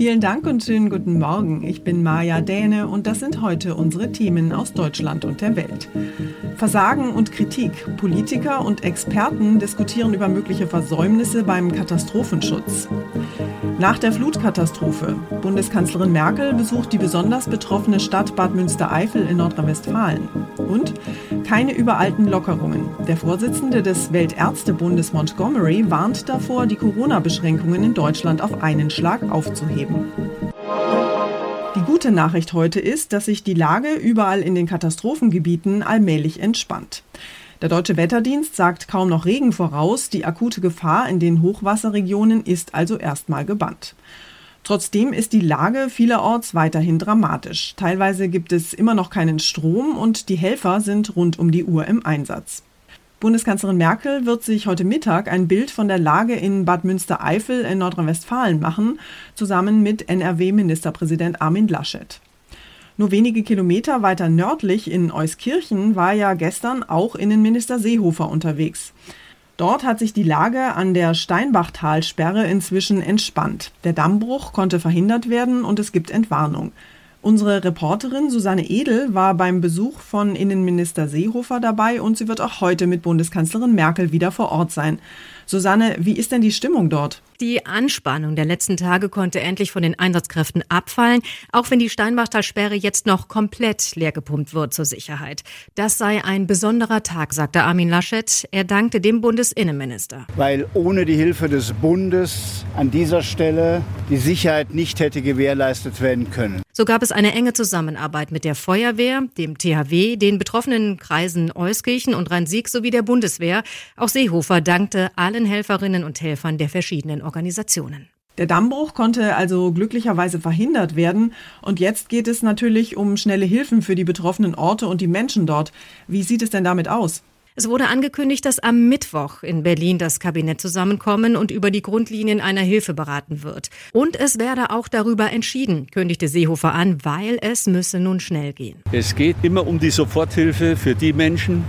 Vielen Dank und schönen guten Morgen. Ich bin Maja Däne und das sind heute unsere Themen aus Deutschland und der Welt. Versagen und Kritik. Politiker und Experten diskutieren über mögliche Versäumnisse beim Katastrophenschutz. Nach der Flutkatastrophe. Bundeskanzlerin Merkel besucht die besonders betroffene Stadt Bad Münstereifel in Nordrhein-Westfalen. Und keine überalten Lockerungen. Der Vorsitzende des Weltärztebundes Montgomery warnt davor, die Corona-Beschränkungen in Deutschland auf einen Schlag aufzuheben. Die gute Nachricht heute ist, dass sich die Lage überall in den Katastrophengebieten allmählich entspannt. Der Deutsche Wetterdienst sagt kaum noch Regen voraus, die akute Gefahr in den Hochwasserregionen ist also erstmal gebannt. Trotzdem ist die Lage vielerorts weiterhin dramatisch. Teilweise gibt es immer noch keinen Strom und die Helfer sind rund um die Uhr im Einsatz. Bundeskanzlerin Merkel wird sich heute Mittag ein Bild von der Lage in Bad Münstereifel in Nordrhein-Westfalen machen, zusammen mit NRW-Ministerpräsident Armin Laschet. Nur wenige Kilometer weiter nördlich in Euskirchen war ja gestern auch Innenminister Seehofer unterwegs. Dort hat sich die Lage an der Steinbachtalsperre inzwischen entspannt. Der Dammbruch konnte verhindert werden und es gibt Entwarnung. Unsere Reporterin Susanne Edel war beim Besuch von Innenminister Seehofer dabei und sie wird auch heute mit Bundeskanzlerin Merkel wieder vor Ort sein. Susanne, wie ist denn die Stimmung dort? Die Anspannung der letzten Tage konnte endlich von den Einsatzkräften abfallen, auch wenn die Steinbachtalsperre jetzt noch komplett leergepumpt wird zur Sicherheit. Das sei ein besonderer Tag, sagte Armin Laschet. Er dankte dem Bundesinnenminister. Weil ohne die Hilfe des Bundes an dieser Stelle die Sicherheit nicht hätte gewährleistet werden können. So gab es eine enge Zusammenarbeit mit der Feuerwehr, dem THW, den betroffenen Kreisen Euskirchen und Rhein-Sieg sowie der Bundeswehr. Auch Seehofer dankte allen Helferinnen und Helfern der verschiedenen Organisationen. Der Dammbruch konnte also glücklicherweise verhindert werden. Und jetzt geht es natürlich um schnelle Hilfen für die betroffenen Orte und die Menschen dort. Wie sieht es denn damit aus? Es wurde angekündigt, dass am Mittwoch in Berlin das Kabinett zusammenkommen und über die Grundlinien einer Hilfe beraten wird. Und es werde auch darüber entschieden, kündigte Seehofer an, weil es müsse nun schnell gehen. Es geht immer um die Soforthilfe für die Menschen,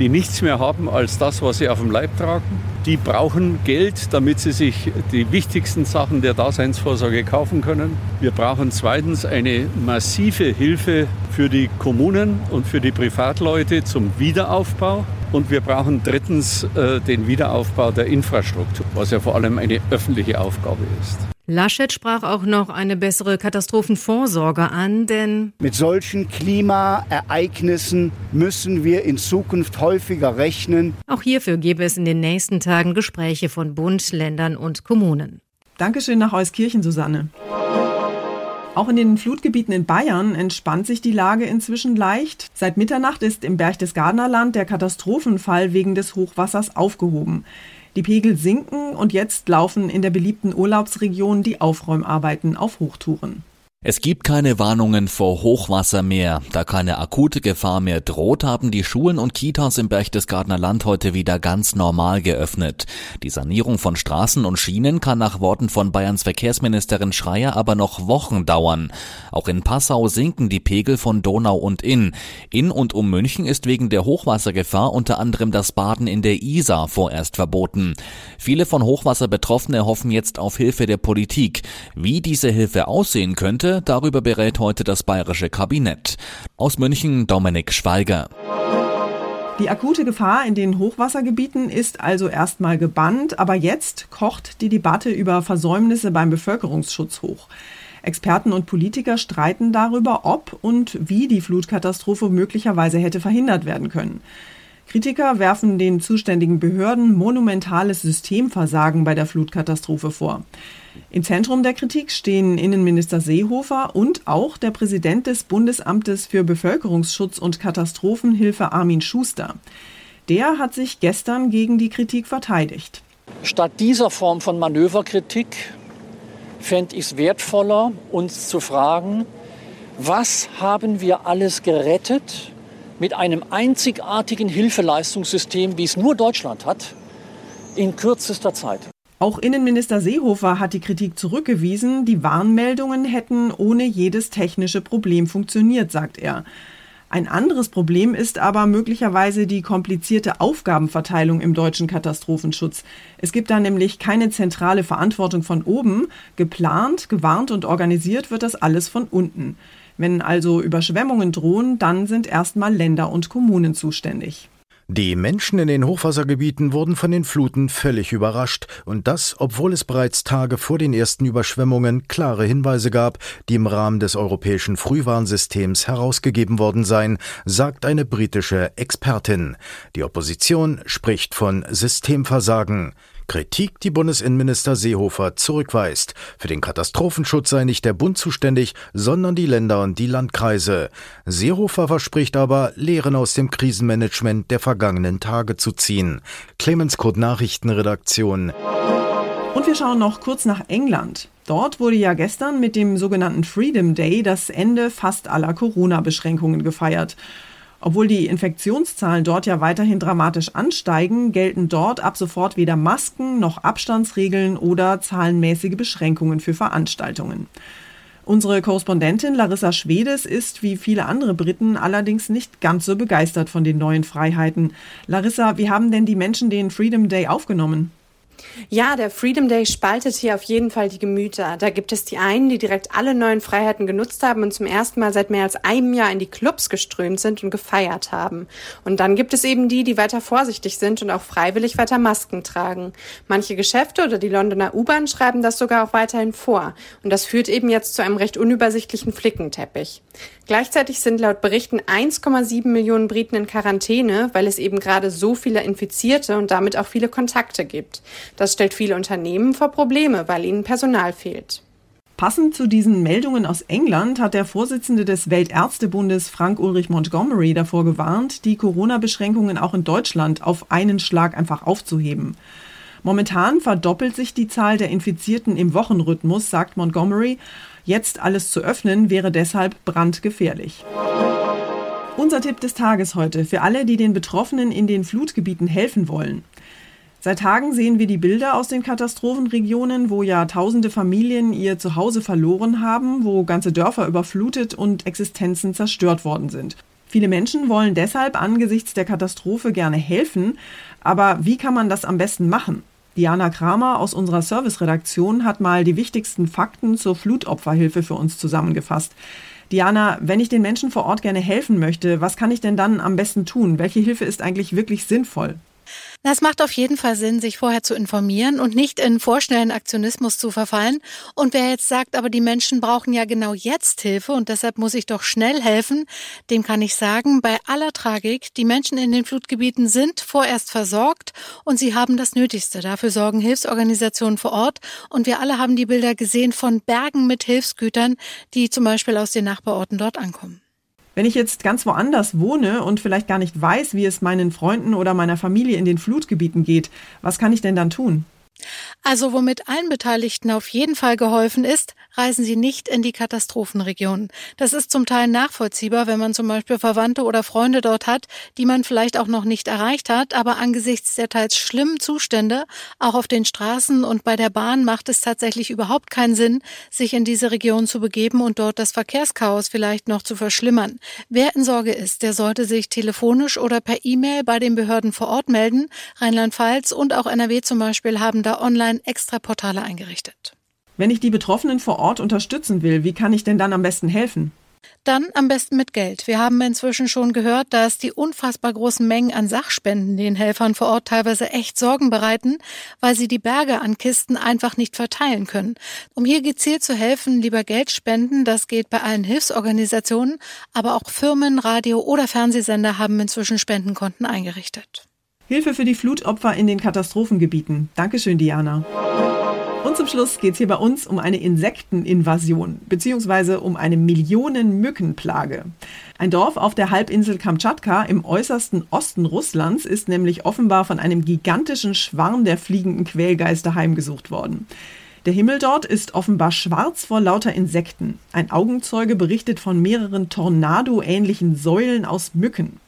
die nichts mehr haben als das, was sie auf dem Leib tragen. Die brauchen Geld, damit sie sich die wichtigsten Sachen der Daseinsvorsorge kaufen können. Wir brauchen zweitens eine massive Hilfe für die Kommunen und für die Privatleute zum Wiederaufbau. Und wir brauchen drittens äh, den Wiederaufbau der Infrastruktur, was ja vor allem eine öffentliche Aufgabe ist. Laschet sprach auch noch eine bessere Katastrophenvorsorge an, denn mit solchen Klimaereignissen müssen wir in Zukunft häufiger rechnen. Auch hierfür gäbe es in den nächsten Tagen Gespräche von Bund, Ländern und Kommunen. Dankeschön nach Euskirchen, Susanne. Auch in den Flutgebieten in Bayern entspannt sich die Lage inzwischen leicht. Seit Mitternacht ist im Berchtesgadener Land der Katastrophenfall wegen des Hochwassers aufgehoben. Die Pegel sinken und jetzt laufen in der beliebten Urlaubsregion die Aufräumarbeiten auf Hochtouren. Es gibt keine Warnungen vor Hochwasser mehr. Da keine akute Gefahr mehr droht, haben die Schulen und Kitas im Berchtesgadener Land heute wieder ganz normal geöffnet. Die Sanierung von Straßen und Schienen kann nach Worten von Bayerns Verkehrsministerin Schreier aber noch Wochen dauern. Auch in Passau sinken die Pegel von Donau und Inn. In und um München ist wegen der Hochwassergefahr unter anderem das Baden in der Isar vorerst verboten. Viele von Hochwasser Betroffene hoffen jetzt auf Hilfe der Politik. Wie diese Hilfe aussehen könnte, darüber berät heute das bayerische Kabinett. Aus München Dominik Schweiger. Die akute Gefahr in den Hochwassergebieten ist also erstmal gebannt, aber jetzt kocht die Debatte über Versäumnisse beim Bevölkerungsschutz hoch. Experten und Politiker streiten darüber, ob und wie die Flutkatastrophe möglicherweise hätte verhindert werden können. Kritiker werfen den zuständigen Behörden monumentales Systemversagen bei der Flutkatastrophe vor. Im Zentrum der Kritik stehen Innenminister Seehofer und auch der Präsident des Bundesamtes für Bevölkerungsschutz und Katastrophenhilfe Armin Schuster. Der hat sich gestern gegen die Kritik verteidigt. Statt dieser Form von Manöverkritik fände ich es wertvoller, uns zu fragen, was haben wir alles gerettet mit einem einzigartigen Hilfeleistungssystem, wie es nur Deutschland hat, in kürzester Zeit. Auch Innenminister Seehofer hat die Kritik zurückgewiesen, die Warnmeldungen hätten ohne jedes technische Problem funktioniert, sagt er. Ein anderes Problem ist aber möglicherweise die komplizierte Aufgabenverteilung im deutschen Katastrophenschutz. Es gibt da nämlich keine zentrale Verantwortung von oben. Geplant, gewarnt und organisiert wird das alles von unten. Wenn also Überschwemmungen drohen, dann sind erstmal Länder und Kommunen zuständig. Die Menschen in den Hochwassergebieten wurden von den Fluten völlig überrascht, und das, obwohl es bereits Tage vor den ersten Überschwemmungen klare Hinweise gab, die im Rahmen des europäischen Frühwarnsystems herausgegeben worden seien, sagt eine britische Expertin. Die Opposition spricht von Systemversagen. Kritik, die Bundesinnenminister Seehofer zurückweist. Für den Katastrophenschutz sei nicht der Bund zuständig, sondern die Länder und die Landkreise. Seehofer verspricht aber, Lehren aus dem Krisenmanagement der vergangenen Tage zu ziehen. Clemens Kurt Nachrichtenredaktion. Und wir schauen noch kurz nach England. Dort wurde ja gestern mit dem sogenannten Freedom Day das Ende fast aller Corona-Beschränkungen gefeiert. Obwohl die Infektionszahlen dort ja weiterhin dramatisch ansteigen, gelten dort ab sofort weder Masken noch Abstandsregeln oder zahlenmäßige Beschränkungen für Veranstaltungen. Unsere Korrespondentin Larissa Schwedes ist wie viele andere Briten allerdings nicht ganz so begeistert von den neuen Freiheiten. Larissa, wie haben denn die Menschen den Freedom Day aufgenommen? Ja, der Freedom Day spaltet hier auf jeden Fall die Gemüter. Da gibt es die einen, die direkt alle neuen Freiheiten genutzt haben und zum ersten Mal seit mehr als einem Jahr in die Clubs geströmt sind und gefeiert haben. Und dann gibt es eben die, die weiter vorsichtig sind und auch freiwillig weiter Masken tragen. Manche Geschäfte oder die Londoner U-Bahn schreiben das sogar auch weiterhin vor. Und das führt eben jetzt zu einem recht unübersichtlichen Flickenteppich. Gleichzeitig sind laut Berichten 1,7 Millionen Briten in Quarantäne, weil es eben gerade so viele Infizierte und damit auch viele Kontakte gibt. Das stellt viele Unternehmen vor Probleme, weil ihnen Personal fehlt. Passend zu diesen Meldungen aus England hat der Vorsitzende des Weltärztebundes Frank Ulrich Montgomery davor gewarnt, die Corona-Beschränkungen auch in Deutschland auf einen Schlag einfach aufzuheben. Momentan verdoppelt sich die Zahl der Infizierten im Wochenrhythmus, sagt Montgomery. Jetzt alles zu öffnen wäre deshalb brandgefährlich. Unser Tipp des Tages heute für alle, die den Betroffenen in den Flutgebieten helfen wollen. Seit Tagen sehen wir die Bilder aus den Katastrophenregionen, wo ja tausende Familien ihr Zuhause verloren haben, wo ganze Dörfer überflutet und Existenzen zerstört worden sind. Viele Menschen wollen deshalb angesichts der Katastrophe gerne helfen, aber wie kann man das am besten machen? Diana Kramer aus unserer Serviceredaktion hat mal die wichtigsten Fakten zur Flutopferhilfe für uns zusammengefasst. Diana, wenn ich den Menschen vor Ort gerne helfen möchte, was kann ich denn dann am besten tun? Welche Hilfe ist eigentlich wirklich sinnvoll? Es macht auf jeden Fall Sinn, sich vorher zu informieren und nicht in vorschnellen Aktionismus zu verfallen. Und wer jetzt sagt, aber die Menschen brauchen ja genau jetzt Hilfe und deshalb muss ich doch schnell helfen, dem kann ich sagen, bei aller Tragik, die Menschen in den Flutgebieten sind vorerst versorgt und sie haben das Nötigste. Dafür sorgen Hilfsorganisationen vor Ort und wir alle haben die Bilder gesehen von Bergen mit Hilfsgütern, die zum Beispiel aus den Nachbarorten dort ankommen. Wenn ich jetzt ganz woanders wohne und vielleicht gar nicht weiß, wie es meinen Freunden oder meiner Familie in den Flutgebieten geht, was kann ich denn dann tun? Also womit allen Beteiligten auf jeden Fall geholfen ist, reisen Sie nicht in die Katastrophenregionen. Das ist zum Teil nachvollziehbar, wenn man zum Beispiel Verwandte oder Freunde dort hat, die man vielleicht auch noch nicht erreicht hat, aber angesichts der teils schlimmen Zustände, auch auf den Straßen und bei der Bahn macht es tatsächlich überhaupt keinen Sinn, sich in diese Region zu begeben und dort das Verkehrschaos vielleicht noch zu verschlimmern. Wer in Sorge ist, der sollte sich telefonisch oder per E-Mail bei den Behörden vor Ort melden. Rheinland-Pfalz und auch NRW zum Beispiel haben da online extra Portale eingerichtet. Wenn ich die Betroffenen vor Ort unterstützen will, wie kann ich denn dann am besten helfen? Dann am besten mit Geld. Wir haben inzwischen schon gehört, dass die unfassbar großen Mengen an Sachspenden den Helfern vor Ort teilweise echt Sorgen bereiten, weil sie die Berge an Kisten einfach nicht verteilen können. Um hier gezielt zu helfen, lieber Geld spenden. Das geht bei allen Hilfsorganisationen, aber auch Firmen, Radio- oder Fernsehsender haben inzwischen Spendenkonten eingerichtet. Hilfe für die Flutopfer in den Katastrophengebieten. Dankeschön, Diana. Und zum Schluss geht es hier bei uns um eine Insekteninvasion beziehungsweise um eine Millionen-Mückenplage. Ein Dorf auf der Halbinsel Kamtschatka im äußersten Osten Russlands ist nämlich offenbar von einem gigantischen Schwarm der fliegenden Quälgeister heimgesucht worden. Der Himmel dort ist offenbar schwarz vor lauter Insekten. Ein Augenzeuge berichtet von mehreren Tornado-ähnlichen Säulen aus Mücken.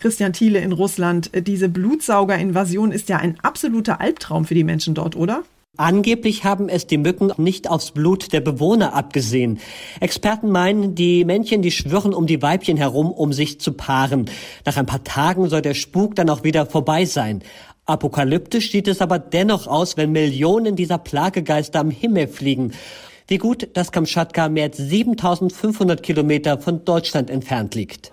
Christian Thiele in Russland. Diese Blutsaugerinvasion ist ja ein absoluter Albtraum für die Menschen dort, oder? Angeblich haben es die Mücken nicht aufs Blut der Bewohner abgesehen. Experten meinen, die Männchen, die schwirren um die Weibchen herum, um sich zu paaren. Nach ein paar Tagen soll der Spuk dann auch wieder vorbei sein. Apokalyptisch sieht es aber dennoch aus, wenn Millionen dieser Plagegeister am Himmel fliegen. Wie gut, dass Kamtschatka mehr als 7500 Kilometer von Deutschland entfernt liegt.